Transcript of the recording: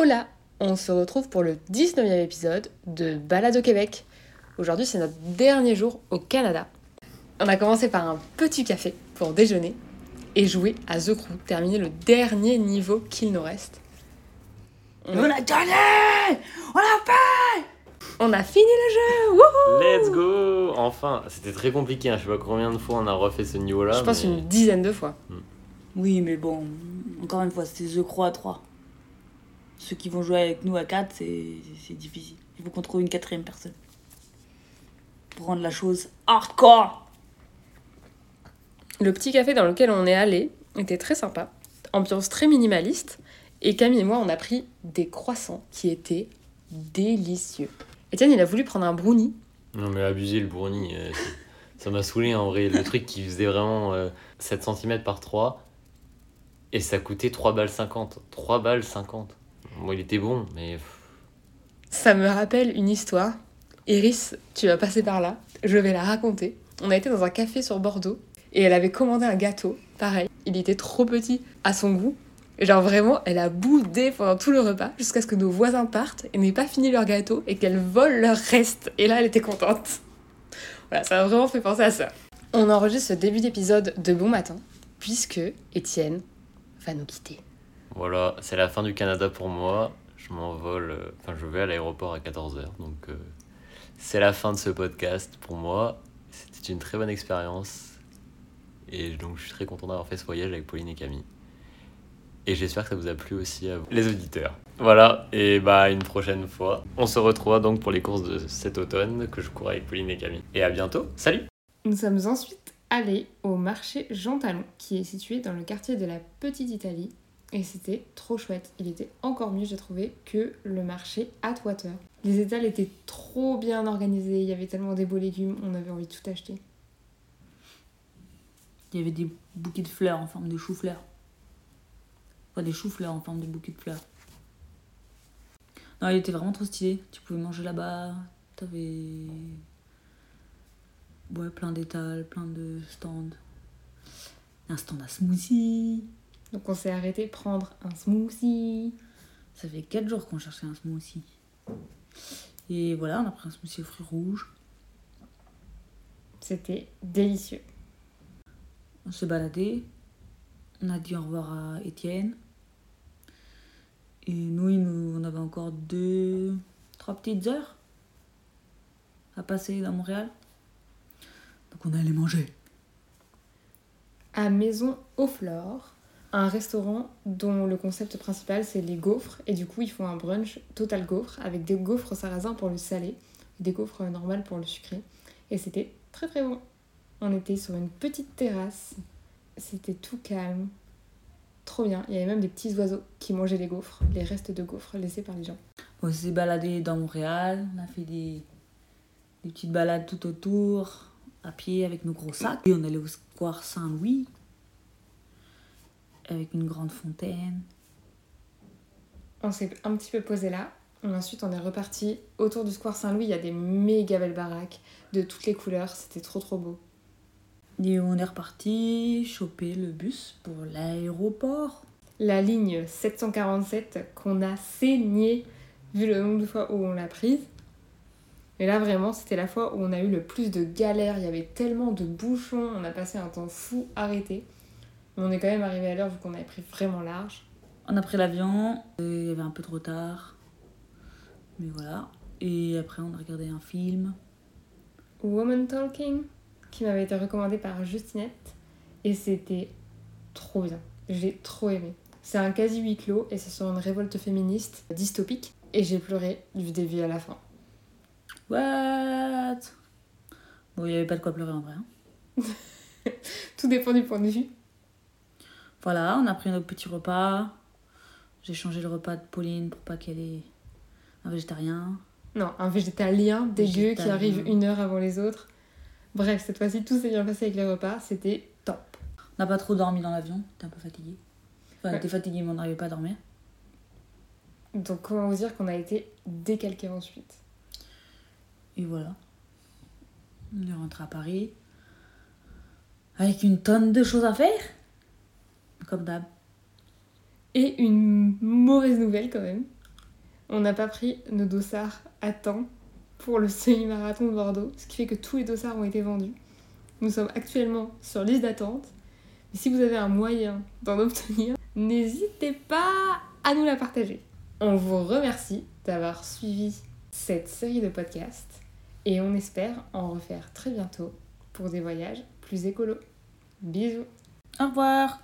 Hola On se retrouve pour le 19e épisode de Balade au Québec. Aujourd'hui, c'est notre dernier jour au Canada. On a commencé par un petit café pour déjeuner et jouer à The Crew, terminer le dernier niveau qu'il nous reste. On a gagné On a fait On a fini le jeu Wouhou Let's go Enfin, c'était très compliqué, hein. je sais pas combien de fois on a refait ce niveau-là. Je pense mais- une dizaine de fois. Oui, mais bon, encore une fois, c'est The Croix à 3. Ceux qui vont jouer avec nous à 4, c'est c'est difficile. Il faut qu'on trouve une quatrième personne. Pour rendre la chose hardcore Le petit café dans lequel on est allé était très sympa, ambiance très minimaliste, et Camille et moi on a pris des croissants qui étaient délicieux. Etienne il a voulu prendre un brownie, Non mais abusé le brownie, euh, ça m'a saoulé en vrai. Le truc qui faisait vraiment euh, 7 cm par 3 et ça coûtait 3 balles 50. 3 balles 50. Bon, il était bon, mais ça me rappelle une histoire. Iris, tu vas passer par là, je vais la raconter. On a été dans un café sur Bordeaux, et elle avait commandé un gâteau, pareil, il était trop petit à son goût. Genre vraiment, elle a boudé pendant tout le repas jusqu'à ce que nos voisins partent et n'aient pas fini leur gâteau et qu'elles volent leur reste. Et là, elle était contente. Voilà, ça m'a vraiment fait penser à ça. On enregistre ce début d'épisode de Bon Matin, puisque Étienne va nous quitter. Voilà, c'est la fin du Canada pour moi. Je m'envole, euh, enfin je vais à l'aéroport à 14h. Donc euh, c'est la fin de ce podcast pour moi. C'était une très bonne expérience. Et donc je suis très content d'avoir fait ce voyage avec Pauline et Camille. Et j'espère que ça vous a plu aussi à vous, les auditeurs. Voilà, et bah une prochaine fois. On se retrouvera donc pour les courses de cet automne que je cours avec Pauline et Camille. Et à bientôt, salut Nous sommes ensuite allés au marché Jean Talon, qui est situé dans le quartier de la Petite Italie. Et c'était trop chouette. Il était encore mieux, j'ai trouvé, que le marché Atwater. Les étals étaient trop bien organisés, il y avait tellement des beaux légumes, on avait envie de tout acheter. Il y avait des bouquets de fleurs en forme de chou-fleurs. Enfin, des choux-fleurs en forme de bouquets de fleurs. Non, il était vraiment trop stylé. Tu pouvais manger là-bas. T'avais. Ouais, plein d'étals, plein de stands. Un stand à smoothie. Donc on s'est arrêté prendre un smoothie. Ça fait 4 jours qu'on cherchait un smoothie. Et voilà, on a pris un smoothie aux fruits rouges. C'était délicieux. On s'est baladé. On a dit au revoir à Étienne. Et nous, nous, on avait encore deux, trois petites heures à passer dans Montréal. Donc on allait manger. à Maison aux Flores, un restaurant dont le concept principal c'est les gaufres et du coup ils font un brunch total gaufre avec des gaufres sarrasin pour le salé, des gaufres normales pour le sucré et c'était très très bon. On était sur une petite terrasse, c'était tout calme, trop bien. Il y avait même des petits oiseaux qui mangeaient les gaufres, les restes de gaufres laissés par les gens. On s'est baladé dans Montréal. On a fait des, des petites balades tout autour, à pied avec nos gros sacs. Et on allait au square Saint-Louis avec une grande fontaine. On s'est un petit peu posé là. Ensuite, on est reparti autour du Square Saint-Louis. Il y a des méga belles baraques de toutes les couleurs. C'était trop trop beau. Et on est reparti choper le bus pour l'aéroport. La ligne 747 qu'on a saignée vu le nombre de fois où on l'a prise. Mais là, vraiment, c'était la fois où on a eu le plus de galères. Il y avait tellement de bouchons. On a passé un temps fou arrêté. Mais on est quand même arrivé à l'heure vu qu'on avait pris vraiment large. On a pris l'avion, il y avait un peu de retard. Mais voilà. Et après, on a regardé un film. Woman Talking, qui m'avait été recommandé par Justinette. Et c'était trop bien. J'ai trop aimé. C'est un quasi huis clos et c'est sur une révolte féministe dystopique. Et j'ai pleuré du début à la fin. What? Bon, il n'y avait pas de quoi pleurer en vrai. hein. Tout dépend du point de vue. Voilà, on a pris notre petit repas. J'ai changé le repas de Pauline pour pas qu'elle ait un végétarien. Non, un végétalien dégueu qui Végétalien. arrive une heure avant les autres. Bref, cette fois-ci, tout s'est bien passé avec les repas. C'était top. On n'a pas trop dormi dans l'avion, t'es un peu fatigué. Enfin, Ouais. t'es fatigué, mais on n'arrivait pas à dormir. Donc, comment vous dire qu'on a été décalqué ensuite? Et voilà. On est rentré à Paris. Avec une tonne de choses à faire. Comme d'hab. Et une mauvaise nouvelle quand même. On n'a pas pris nos dossards à temps pour le semi-marathon de Bordeaux, ce qui fait que tous les dossards ont été vendus. Nous sommes actuellement sur liste d'attente. Mais si vous avez un moyen d'en obtenir, n'hésitez pas à nous la partager. On vous remercie d'avoir suivi cette série de podcasts et on espère en refaire très bientôt pour des voyages plus écolos. Bisous Au revoir